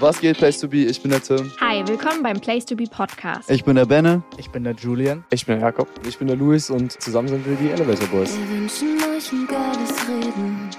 Was geht, Place to Be? Ich bin der Tim. Hi, willkommen beim Place to Be Podcast. Ich bin der Benne. Ich bin der Julian. Ich bin der Jakob. Ich bin der Luis und zusammen sind wir die Elevator Boys. Wir wünschen euch ein geiles Reden.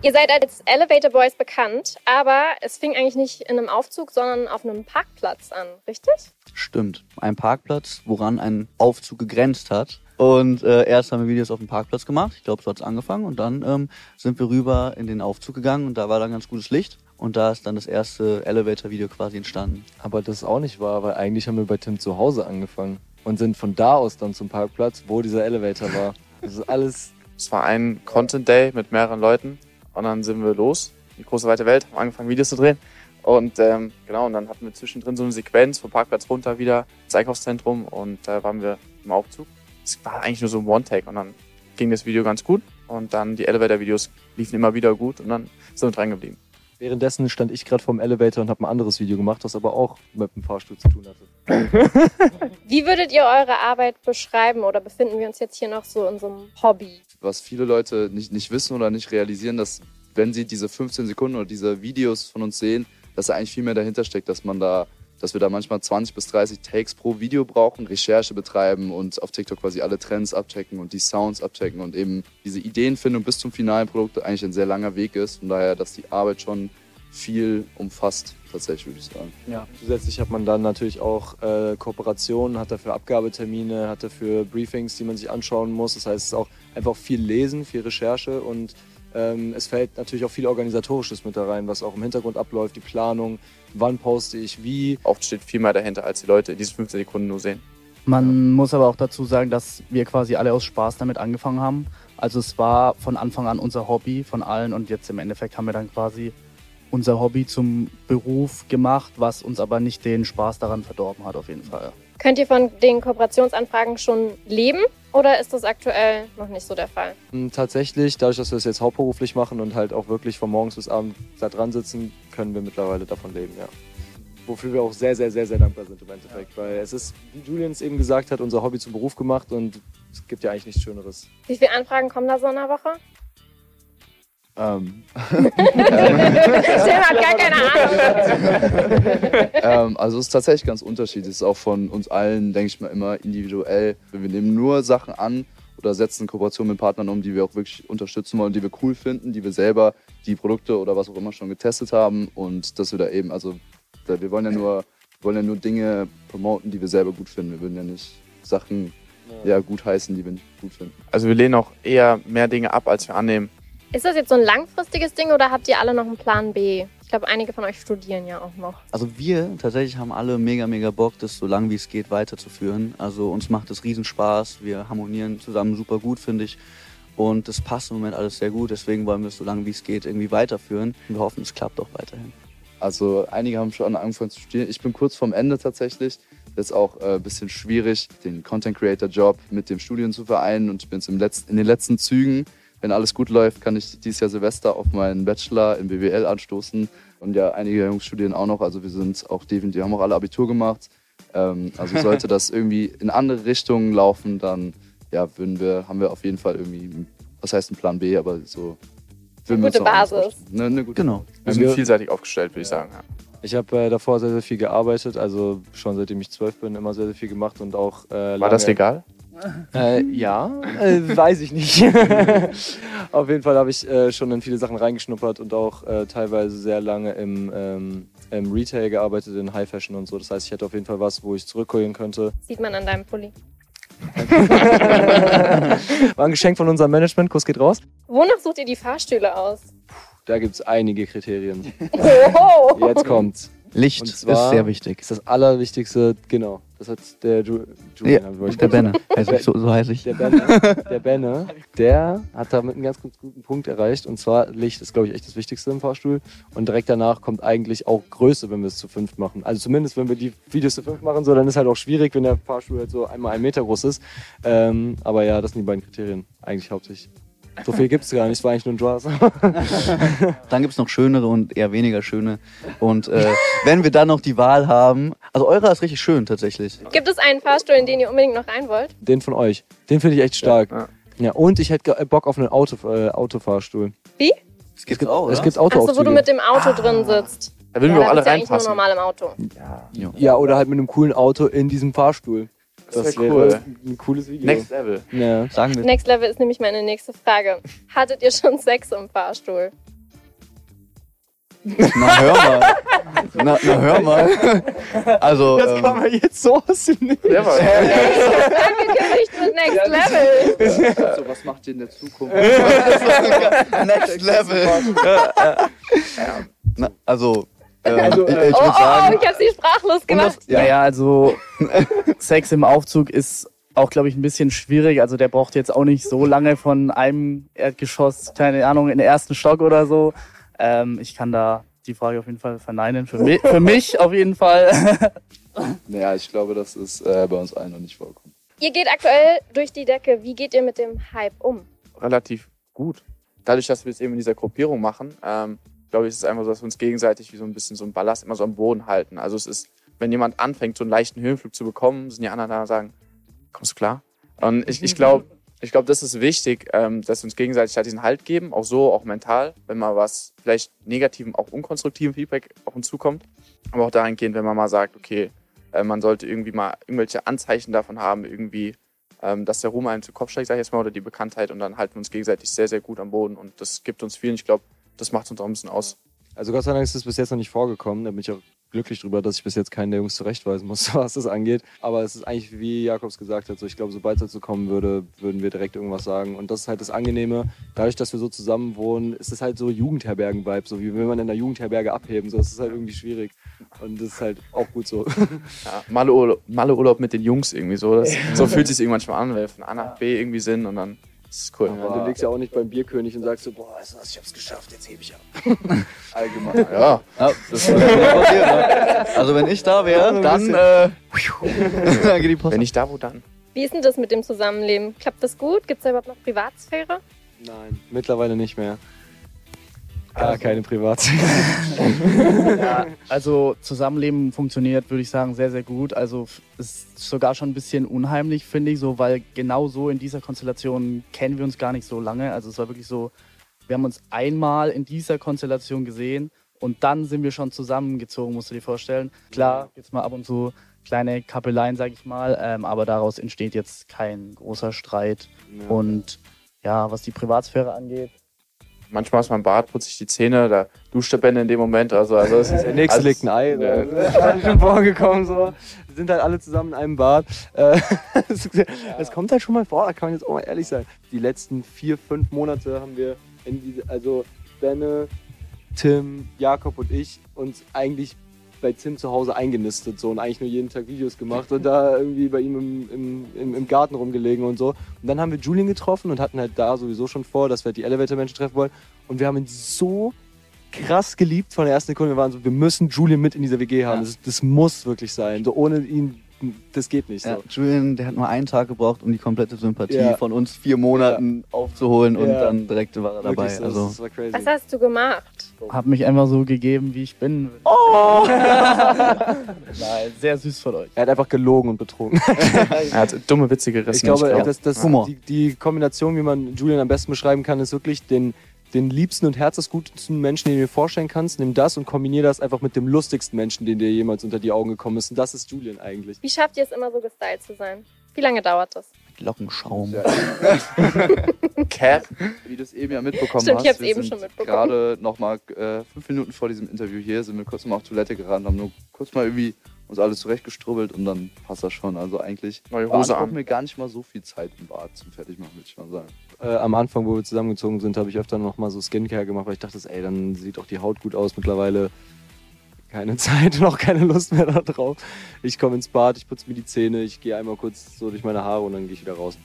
Ihr seid als Elevator Boys bekannt, aber es fing eigentlich nicht in einem Aufzug, sondern auf einem Parkplatz an, richtig? Stimmt. Ein Parkplatz, woran ein Aufzug gegrenzt hat. Und äh, erst haben wir Videos auf dem Parkplatz gemacht. Ich glaube, so hat es angefangen. Und dann ähm, sind wir rüber in den Aufzug gegangen und da war dann ganz gutes Licht. Und da ist dann das erste Elevator-Video quasi entstanden. Aber das ist auch nicht wahr, weil eigentlich haben wir bei Tim zu Hause angefangen und sind von da aus dann zum Parkplatz, wo dieser Elevator war. Das ist alles. Es war ein Content Day mit mehreren Leuten und dann sind wir los, die große weite Welt, haben angefangen Videos zu drehen. Und ähm, genau, und dann hatten wir zwischendrin so eine Sequenz vom Parkplatz runter wieder ins Einkaufszentrum und da waren wir im Aufzug. Es war eigentlich nur so ein One-Take und dann ging das Video ganz gut und dann die Elevator-Videos liefen immer wieder gut und dann sind wir dran geblieben. Währenddessen stand ich gerade vorm Elevator und habe ein anderes Video gemacht, das aber auch mit dem Fahrstuhl zu tun hatte. Wie würdet ihr eure Arbeit beschreiben oder befinden wir uns jetzt hier noch so in so einem Hobby? Was viele Leute nicht, nicht wissen oder nicht realisieren, dass wenn sie diese 15 Sekunden oder diese Videos von uns sehen, dass da eigentlich viel mehr dahinter steckt, dass man da, dass wir da manchmal 20 bis 30 Takes pro Video brauchen, Recherche betreiben und auf TikTok quasi alle Trends abchecken und die Sounds abchecken und eben diese Ideenfindung bis zum finalen Produkt eigentlich ein sehr langer Weg ist. Von daher, dass die Arbeit schon viel umfasst, tatsächlich würde ich sagen. Ja. Zusätzlich hat man dann natürlich auch äh, Kooperationen, hat dafür Abgabetermine, hat dafür Briefings, die man sich anschauen muss. Das heißt, es ist auch einfach viel Lesen, viel Recherche und ähm, es fällt natürlich auch viel Organisatorisches mit da rein, was auch im Hintergrund abläuft, die Planung, wann poste ich wie. Oft steht viel mehr dahinter, als die Leute in diesen 15 Sekunden nur sehen. Man muss aber auch dazu sagen, dass wir quasi alle aus Spaß damit angefangen haben. Also es war von Anfang an unser Hobby von allen und jetzt im Endeffekt haben wir dann quasi unser Hobby zum Beruf gemacht, was uns aber nicht den Spaß daran verdorben hat auf jeden Fall. Könnt ihr von den Kooperationsanfragen schon leben oder ist das aktuell noch nicht so der Fall? Ähm, Tatsächlich, dadurch, dass wir es jetzt hauptberuflich machen und halt auch wirklich von morgens bis abends da dran sitzen, können wir mittlerweile davon leben, ja. Wofür wir auch sehr, sehr, sehr, sehr dankbar sind im Endeffekt. Weil es ist, wie Julian es eben gesagt hat, unser Hobby zum Beruf gemacht und es gibt ja eigentlich nichts Schöneres. Wie viele Anfragen kommen da so in der Woche? Ähm, hat gar keine Ahnung. ähm, also es ist tatsächlich ganz unterschiedlich. Es ist auch von uns allen, denke ich mal, immer individuell. Wir nehmen nur Sachen an oder setzen Kooperationen mit Partnern um, die wir auch wirklich unterstützen wollen, die wir cool finden, die wir selber, die Produkte oder was auch immer schon getestet haben und dass wir da eben, also da, wir wollen ja nur, wollen ja nur Dinge promoten, die wir selber gut finden. Wir würden ja nicht Sachen ja, gut heißen, die wir nicht gut finden. Also wir lehnen auch eher mehr Dinge ab, als wir annehmen. Ist das jetzt so ein langfristiges Ding oder habt ihr alle noch einen Plan B? Ich glaube, einige von euch studieren ja auch noch. Also wir tatsächlich haben alle mega, mega Bock, das so lang wie es geht weiterzuführen. Also uns macht es riesen Spaß. Wir harmonieren zusammen super gut, finde ich. Und das passt im Moment alles sehr gut. Deswegen wollen wir es so lange wie es geht irgendwie weiterführen. Und wir hoffen, es klappt auch weiterhin. Also einige haben schon angefangen zu studieren. Ich bin kurz vorm Ende tatsächlich. Das ist auch äh, ein bisschen schwierig, den Content Creator Job mit dem Studium zu vereinen. Und ich bin jetzt im Letz in den letzten Zügen. Wenn alles gut läuft, kann ich dieses Jahr Silvester auf meinen Bachelor in BWL anstoßen. Und ja, einige Jungs studieren auch noch. Also wir sind auch definitiv, haben auch alle Abitur gemacht. Ähm, also sollte das irgendwie in andere Richtungen laufen, dann ja, würden wir, haben wir auf jeden Fall irgendwie, was heißt ein Plan B, aber so. Eine gute Basis. Eine, eine gute Genau. Wir sind vielseitig aufgestellt, würde ich sagen. Ja. Ich habe äh, davor sehr, sehr viel gearbeitet, also schon seitdem ich zwölf bin, immer sehr, sehr viel gemacht und auch. Äh, War das legal? Äh, ja, äh, weiß ich nicht. Auf jeden Fall habe ich äh, schon in viele Sachen reingeschnuppert und auch äh, teilweise sehr lange im, ähm, im Retail gearbeitet, in High Fashion und so. Das heißt, ich hätte auf jeden Fall was, wo ich zurückholen könnte. Sieht man an deinem Pulli. War ein Geschenk von unserem Management, Kuss geht raus. Wonach sucht ihr die Fahrstühle aus? Da gibt es einige Kriterien. Oh. Jetzt kommt's. Licht ist sehr wichtig. Das ist das Allerwichtigste, genau. Das hat der Ju Julian, Ja, ich der. Benne. Also, so, so heiße ich. Der Benne, der Benne, der hat damit einen ganz, ganz guten Punkt erreicht. Und zwar Licht ist, glaube ich, echt das Wichtigste im Fahrstuhl. Und direkt danach kommt eigentlich auch Größe, wenn wir es zu fünft machen. Also zumindest, wenn wir die Videos zu fünft machen, so, dann ist halt auch schwierig, wenn der Fahrstuhl halt so einmal einen Meter groß ist. Ähm, aber ja, das sind die beiden Kriterien eigentlich hauptsächlich. So viel gibt es gar nicht, es war eigentlich nur ein Spaß. Dann gibt es noch schönere und eher weniger schöne. Und äh, wenn wir dann noch die Wahl haben, also eurer ist richtig schön tatsächlich. Gibt es einen Fahrstuhl, in den ihr unbedingt noch rein wollt? Den von euch, den finde ich echt stark. Ja. Ja, und ich hätte Bock auf einen Auto, äh, Autofahrstuhl. Es gibt auch, Es gibt Achso, wo du mit dem Auto drin sitzt. Da würden ja, wir auch alle sitzt ja eigentlich nur reinpassen. normal im Auto. Ja, oder halt mit einem coolen Auto in diesem Fahrstuhl. Das wär wäre cool. ein cooles Video. Next Level. Ja. Sagen wir. Next Level ist nämlich meine nächste Frage. Hattet ihr schon Sex im Fahrstuhl? Na, hör mal. Na, na hör mal. Also, Das ähm, kann man jetzt so aus dem Nichts. Clever. Angekündigt mit Next Level. Also, was macht ihr in der Zukunft? Next Level. Na, also, ähm, Also, ich, ich äh, würde Oh, oh, oh, sagen, ich hab sie sprachlos gemacht. Ja, ja, also Sex im Aufzug ist auch, glaube ich, ein bisschen schwierig. Also der braucht jetzt auch nicht so lange von einem Erdgeschoss, keine Ahnung, in den ersten Stock oder so. Ähm, ich kann da die Frage auf jeden Fall verneinen. Für mich, für mich auf jeden Fall. Naja, ich glaube, das ist äh, bei uns allen noch nicht vorgekommen. Ihr geht aktuell durch die Decke. Wie geht ihr mit dem Hype um? relativ gut. Dadurch, dass wir es eben in dieser Gruppierung machen, ähm, glaube ich, ist es einfach so, dass wir uns gegenseitig wie so ein bisschen so ein Ballast immer so am Boden halten. Also es ist, wenn jemand anfängt, so einen leichten Höhenflug zu bekommen, sind die anderen da und sagen, kommst du klar? Und ich, ich glaube, ich glaube, das ist wichtig, ähm, dass wir uns gegenseitig halt diesen Halt geben, auch so, auch mental, wenn mal was vielleicht negativen, auch unkonstruktiven Feedback auf uns zukommt. Aber auch dahingehend, wenn man mal sagt, okay, äh, man sollte irgendwie mal irgendwelche Anzeichen davon haben, irgendwie, ähm, dass der Ruhm einem zu Kopf steigt, sag ich jetzt mal, oder die Bekanntheit und dann halten wir uns gegenseitig sehr, sehr gut am Boden und das gibt uns viel und ich glaube, das macht uns auch ein bisschen aus. Also Gott sei Dank ist es bis jetzt noch nicht vorgekommen. Da bin ich auch glücklich drüber, dass ich bis jetzt keinen der Jungs zurechtweisen muss, was das angeht. Aber es ist eigentlich, wie Jakobs gesagt hat, so ich glaube, sobald es dazu kommen würde, würden wir direkt irgendwas sagen. Und das ist halt das Angenehme. Dadurch, dass wir so zusammen wohnen, ist es halt so Jugendherbergen-Vibe. So wie will man in der Jugendherberge abheben. So, das ist halt irgendwie schwierig. Und das ist halt auch gut so. Ja, Malle-Urlaub Malle -Urlaub mit den Jungs irgendwie so. Das, So fühlt es sich irgendwann manchmal an, weil wir von A nach B irgendwie sind und dann ist es cool. Ja, du legst ja auch nicht beim Bierkönig und sagst so, boah, weißt du was, ich hab's geschafft, jetzt hebe ich ab. Allgemein. Ja, ja, das würde passieren. Ne? Also, wenn ich da wäre, dann, äh, dann geht die Post. wenn nicht da, wo dann? Wie ist denn das mit dem Zusammenleben? Klappt das gut? Gibt es da überhaupt noch Privatsphäre? Nein, mittlerweile nicht mehr. Gar keine Privatsphäre. Ja, also Zusammenleben funktioniert, würde ich sagen, sehr, sehr gut. Also ist sogar schon ein bisschen unheimlich, finde ich, so, weil genau so in dieser Konstellation kennen wir uns gar nicht so lange. Also es war wirklich so, wir haben uns einmal in dieser Konstellation gesehen und dann sind wir schon zusammengezogen, musst du dir vorstellen. Klar, jetzt mal ab und zu kleine Kappeleien, sag ich mal, ähm, aber daraus entsteht jetzt kein großer Streit. Und ja, was die Privatsphäre angeht, Manchmal ist man im Bad, putzt sich die Zähne, da duscht der Bände in dem Moment. Also, also es ist Der nächste legt ein Ei. Ja. Das ist halt schon vorgekommen. So. Wir sind halt alle zusammen in einem Bad. Äh, Es es kommt halt schon mal vor, da kann man jetzt auch mal ehrlich sein. Die letzten vier, fünf Monate haben wir, in diese, also Benne, Tim, Jakob und ich, uns eigentlich bei Tim zu Hause eingenistet so und eigentlich nur jeden Tag Videos gemacht und da irgendwie bei ihm im, im, im, Garten rumgelegen und so. Und dann haben wir Julian getroffen und hatten halt da sowieso schon vor, dass wir die Elevator-Menschen treffen wollen. Und wir haben ihn so krass geliebt von der ersten Sekunde. Wir waren so, wir müssen Julian mit in dieser WG haben. Ja. Das, das muss wirklich sein. So ohne ihn, das geht nicht. So. Ja, Julian, der hat nur einen Tag gebraucht, um die komplette Sympathie Ja. von uns vier Monaten aufzuholen und Ja. dann direkt war er dabei. So, Also, das war crazy. Was hast du gemacht? habe mich einfach so gegeben, wie ich bin. Oh! Nein, sehr süß von euch. Er hat einfach gelogen und betrogen. Er hat dumme Witze gerissen. Ich glaube, glaub. dass, dass Humor. die, die Kombination, wie man Julian am besten beschreiben kann, ist wirklich den, den liebsten und herzensgutesten Menschen, den du dir vorstellen kannst. Nimm das und kombiniere das einfach mit dem lustigsten Menschen, den dir jemals unter die Augen gekommen ist. Und das ist Julian eigentlich. Wie schafft ihr es immer so gestylt zu sein? Wie lange dauert das? mit Lockenschaum. Cap. Wie du es eben ja mitbekommen Stimmt, hast. ich hab's wir eben sind schon mitbekommen. Gerade noch mal äh, fünf Minuten vor diesem Interview hier sind wir kurz mal auf Toilette gerannt, haben nur kurz mal irgendwie uns alles zurechtgestrubbelt und dann passt das schon. Also eigentlich Neue Hose beansprucht an. mir gar nicht mal so viel Zeit im Bad zum Fertigmachen, würde ich mal sagen. Äh, am Anfang, wo wir zusammengezogen sind, habe ich öfter noch mal so Skincare gemacht, weil ich dachte, ey, dann sieht auch die Haut gut aus. Mittlerweile keine Zeit und auch keine Lust mehr da drauf. Ich komme ins Bad, ich putze mir die Zähne, ich gehe einmal kurz so durch meine Haare und dann gehe ich wieder raus.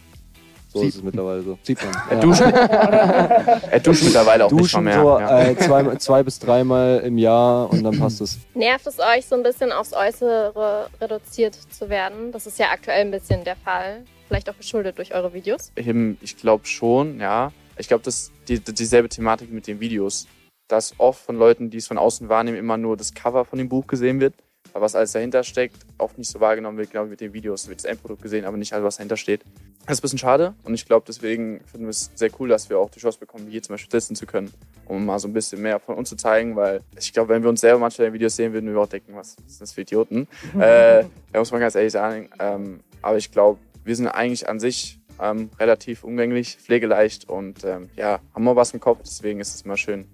So Sieht- ist es mittlerweile so. Sieht man. Er duscht, er duscht mittlerweile auch nicht mal Duschen mehr. so ja. äh, zwei, zwei bis dreimal im Jahr und dann passt es. Nervt es euch so ein bisschen aufs Äußere reduziert zu werden? Das ist ja aktuell ein bisschen der Fall. Vielleicht auch geschuldet durch eure Videos. Ich glaube schon, ja. Ich glaube, das ist die, dieselbe Thematik mit den Videos. Dass oft von Leuten, die es von außen wahrnehmen, immer nur das Cover von dem Buch gesehen wird. Was alles dahinter steckt, oft nicht so wahrgenommen wird, genau wie mit den Videos, wird das Endprodukt gesehen, aber nicht alles, was dahinter steht. Das ist ein bisschen schade und ich glaube, deswegen finden wir es sehr cool, dass wir auch die Chance bekommen, hier zum Beispiel sitzen zu können, um mal so ein bisschen mehr von uns zu zeigen, weil ich glaube, wenn wir uns selber manchmal in Videos sehen, würden wir auch denken, was ist das für Idioten? äh, da muss man ganz ehrlich sagen. Ähm, aber ich glaube, wir sind eigentlich an sich ähm, relativ umgänglich, pflegeleicht und ähm, ja, haben mal was im Kopf, deswegen ist es immer schön.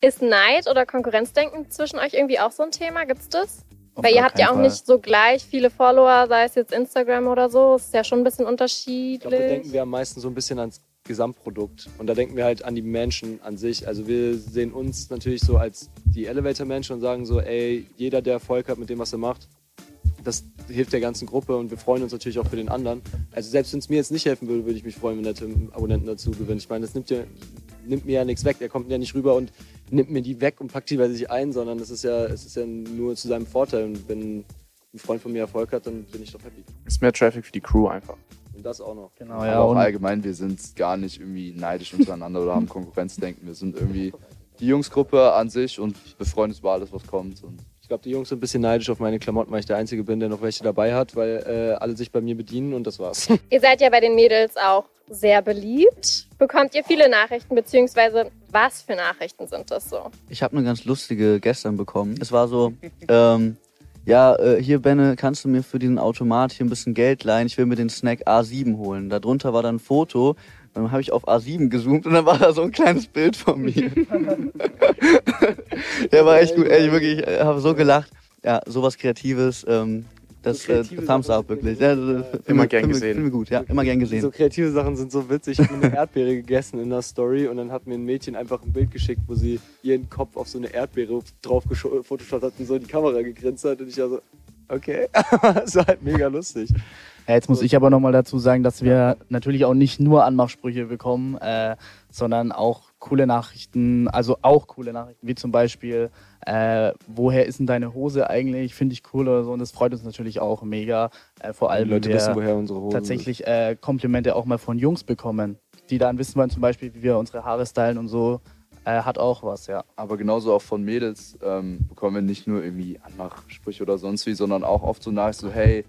Ist Neid oder Konkurrenzdenken zwischen euch irgendwie auch so ein Thema? Gibt's das? Weil ihr habt ja auch Fall. nicht so gleich viele Follower, sei es jetzt Instagram oder so. Ist ja schon ein bisschen Ich glaube, da denken unterschiedlich. wir am meisten so ein bisschen ans Gesamtprodukt. Und da denken wir halt an die Menschen an sich. Also wir sehen uns natürlich so als die Elevator-Menschen und sagen so, ey, jeder, der Erfolg hat mit dem, was er macht, das hilft der ganzen Gruppe und wir freuen uns natürlich auch für den anderen. Also selbst wenn es mir jetzt nicht helfen würde, würde ich mich freuen, wenn der Tim Abonnenten dazu gewinnt. Ich meine, das nimmt, ja, nimmt mir ja nichts weg. Der kommt ja nicht rüber und nimmt mir die weg und packt die bei sich ein, sondern es ist ja, es ist ja nur zu seinem Vorteil. Und wenn ein Freund von mir Erfolg hat, dann bin ich doch happy. Ist mehr Traffic für die Crew einfach. Und das auch noch. Genau, Aber ja. auch Und allgemein, wir sind gar nicht irgendwie neidisch untereinander oder haben Konkurrenzdenken. Wir sind irgendwie die Jungsgruppe an sich und uns über alles, was kommt. Und Ich glaube, die Jungs sind ein bisschen neidisch auf meine Klamotten, weil ich der Einzige bin, der noch welche dabei hat, weil äh, alle sich bei mir bedienen und das war's. Ihr seid ja bei den Mädels auch sehr beliebt. Bekommt ihr viele Nachrichten, beziehungsweise was für Nachrichten sind das so? Ich habe eine ganz lustige gestern bekommen. Es war so, ähm, ja, äh, hier Benne, kannst du mir für diesen Automat hier ein bisschen Geld leihen? Ich will mir den Snack A7 holen. Darunter war dann ein Foto. Dann habe ich auf A7 gezoomt und dann war da so ein kleines Bild von mir. Der war echt gut, ey, wirklich, ich habe so gelacht. Ja, sowas Kreatives, ähm, das So äh, Thumbs up wirklich. Ja, Immer gern gesehen. Film gut, ja, immer gern gesehen. So kreative Sachen sind so witzig. Ich habe eine Erdbeere gegessen in der Story und dann hat mir ein Mädchen einfach ein Bild geschickt, wo sie ihren Kopf auf so eine Erdbeere drauf hat und so in die Kamera gegrinst hat und ich war so, okay. das war halt mega lustig. Ja, jetzt muss ich aber nochmal dazu sagen, dass wir natürlich auch nicht nur Anmachsprüche bekommen, äh, sondern auch coole Nachrichten, also auch coole Nachrichten, wie zum Beispiel, äh, woher ist denn deine Hose eigentlich? Finde ich cool oder so. Und das freut uns natürlich auch mega. Äh, vor Die allem, Leute wenn wissen, wir woher unsere Hose tatsächlich äh, Komplimente auch mal von Jungs bekommen, die dann wissen wollen, zum Beispiel, wie wir unsere Haare stylen und so. Äh, hat auch was, ja. Aber genauso auch von Mädels ähm, bekommen wir nicht nur irgendwie Anmachsprüche oder sonst wie, sondern auch oft so nach so, hey,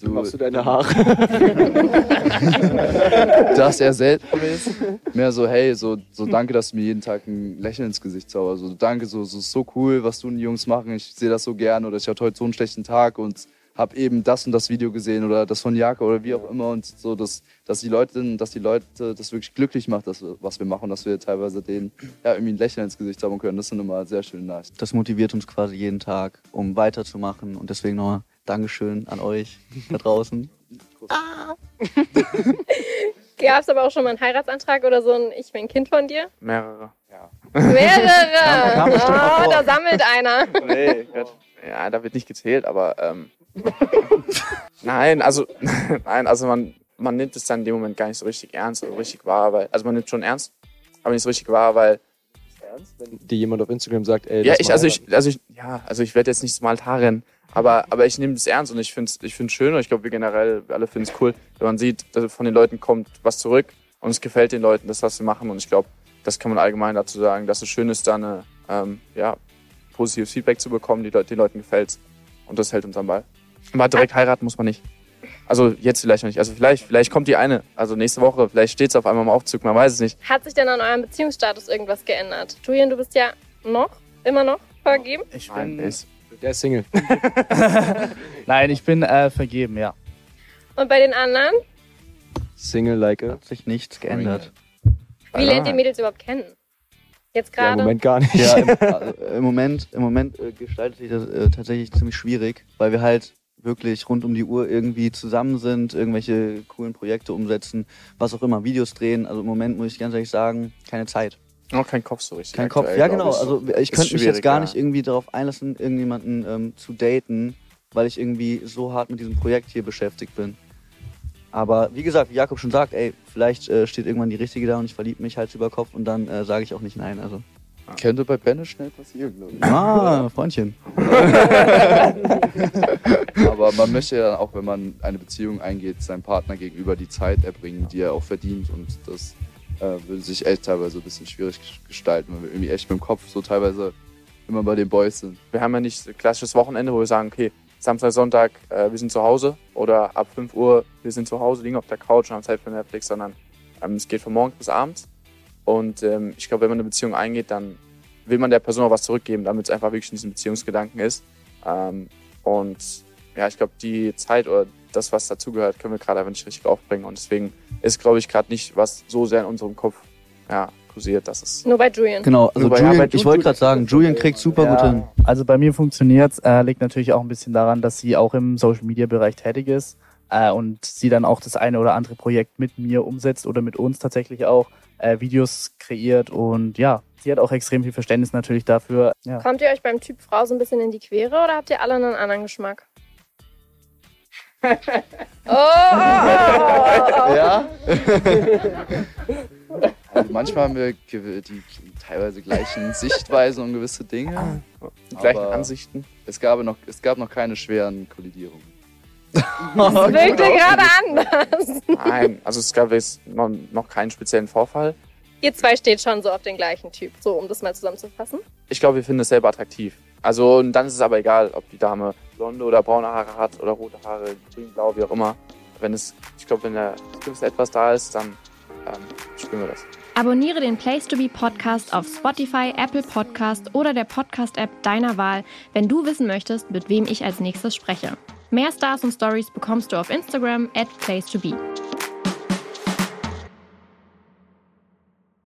Wie du, machst du deine Haare? das eher selten ist. Mehr so, hey, so, so danke, dass du mir jeden Tag ein Lächeln ins Gesicht zauberst. So danke, so, so ist so cool, was du und die Jungs machen. Ich sehe das so gern oder ich hatte heute so einen schlechten Tag und habe eben das und das Video gesehen oder das von Jaka oder wie auch immer und so, dass, dass die Leute, dass die Leute das wirklich glücklich macht, dass, wir- was wir machen, dass wir teilweise denen ja, irgendwie ein Lächeln ins Gesicht zaubern können. Das sind immer sehr schöne Nachrichten. Das motiviert uns quasi jeden Tag, um weiterzumachen. Und deswegen nochmal Dankeschön an euch da draußen. Gab es aber auch schon mal einen Heiratsantrag oder so ein Ich bin Kind von dir? Mehrere. Mehrere! kam bestimmt mal oh, da sammelt einer. Nee, Gott. Ja, da wird nicht gezählt, aber ähm, nein, also nein, also man, man nimmt es dann in dem Moment gar nicht so richtig ernst oder richtig wahr, weil also man nimmt schon ernst, aber nicht so richtig wahr, weil Wenn dir jemand auf Instagram sagt, ey, ja ich also ich also ich ja also ich werde jetzt nicht zum Altar rennen, aber aber ich nehme das ernst und ich finde es ich finde schön und ich glaube wir generell wir alle finden es cool, wenn man sieht, dass von den Leuten kommt was zurück und es gefällt den Leuten das was wir machen und ich glaube das kann man allgemein dazu sagen, dass es schön ist, da eine ähm, ja positives Feedback zu bekommen, die den Leuten gefällt's. Und das hält uns am Ball. Aber direkt heiraten muss man nicht. Also jetzt vielleicht noch nicht. Also vielleicht, vielleicht kommt die eine. Also nächste Woche, vielleicht steht's auf einmal im Aufzug, man weiß es nicht. Hat sich denn an eurem Beziehungsstatus irgendwas geändert? Julian, du bist ja noch, immer noch vergeben. Ich Nein, bin, ist. Der ist Single. nein, ich bin äh, vergeben, ja. Und bei den anderen? Single like. Hat sich nichts geändert. Wie lernt ihr Mädels überhaupt kennen? Jetzt Ja, im gerade? Moment gar nicht. Ja, im, also, im Moment, im Moment äh, gestaltet sich das äh, tatsächlich ziemlich schwierig, weil wir halt wirklich rund um die Uhr irgendwie zusammen sind, irgendwelche coolen Projekte umsetzen, was auch immer, Videos drehen. Also im Moment muss ich ganz ehrlich sagen, keine Zeit. Noch kein Kopf so richtig. Kein Kopf. Ja, genau. ich. Also ich könnte mich jetzt gar ja. nicht irgendwie darauf einlassen, irgendjemanden ähm, zu daten, weil ich irgendwie so hart mit diesem Projekt hier beschäftigt bin. Aber wie gesagt, wie Jakob schon sagt, ey, vielleicht äh, steht irgendwann die Richtige da und ich verliebe mich Hals über Kopf und dann äh, sage ich auch nicht nein. Also, Könnte bei Benne schnell passieren, glaube ich. ah, Freundchen. Aber man möchte ja auch, wenn man eine Beziehung eingeht, seinem Partner gegenüber die Zeit erbringen, die er auch verdient. Und das äh, würde sich echt teilweise ein bisschen schwierig gestalten, weil wir irgendwie echt mit dem Kopf so teilweise immer bei den Boys sind. Wir haben ja nicht so ein klassisches Wochenende, wo wir sagen, okay, Samstag, Sonntag, äh, wir sind zu Hause oder ab 5 Uhr, wir sind zu Hause, liegen auf der Couch und haben Zeit für Netflix, sondern ähm, es geht von morgens bis abends. Und ähm, ich glaube, wenn man eine Beziehung eingeht, dann will man der Person auch was zurückgeben, damit es einfach wirklich in diesem Beziehungsgedanken ist. Ähm, und ja, ich glaube, die Zeit oder das, was dazugehört, können wir gerade einfach nicht richtig aufbringen. Und deswegen ist, glaube ich, gerade nicht, was so sehr in unserem Kopf ja, kursiert, dass es. Nur bei Julian. Genau, also ja, Julian, bei ich wollte gerade sagen, Julian kriegt super gut hin. Also bei mir funktioniert's, äh, liegt natürlich auch ein bisschen daran, dass sie auch im Social Media Bereich tätig ist äh, und sie dann auch das eine oder andere Projekt mit mir umsetzt oder mit uns tatsächlich auch äh, Videos kreiert und ja, sie hat auch extrem viel Verständnis natürlich dafür. Ja. Kommt ihr euch beim Typ Frau so ein bisschen in die Quere oder habt ihr alle einen anderen Geschmack? oh, oh, oh. Ja. also manchmal haben wir die teilweise gleichen Sichtweisen um gewisse Dinge. Die gleichen Ansichten. Es gab, noch, es gab noch keine schweren Kollidierungen. Das wirkte gerade anders. Nein, also es gab jetzt noch, noch keinen speziellen Vorfall. Ihr zwei steht schon so auf den gleichen Typ, so um das mal zusammenzufassen. Ich glaube, wir finden es selber attraktiv. Also und dann ist es aber egal, ob die Dame blonde oder braune Haare hat oder rote Haare, grün, blau, wie auch immer. Wenn es, ich glaube, wenn der gewisse etwas da ist, dann ähm, spüren wir das. Abonniere den Place to Be Podcast auf Spotify, Apple Podcast oder der Podcast-App deiner Wahl, wenn du wissen möchtest, mit wem ich als nächstes spreche. Mehr Stars und Stories bekommst du auf Instagram at Place to Be.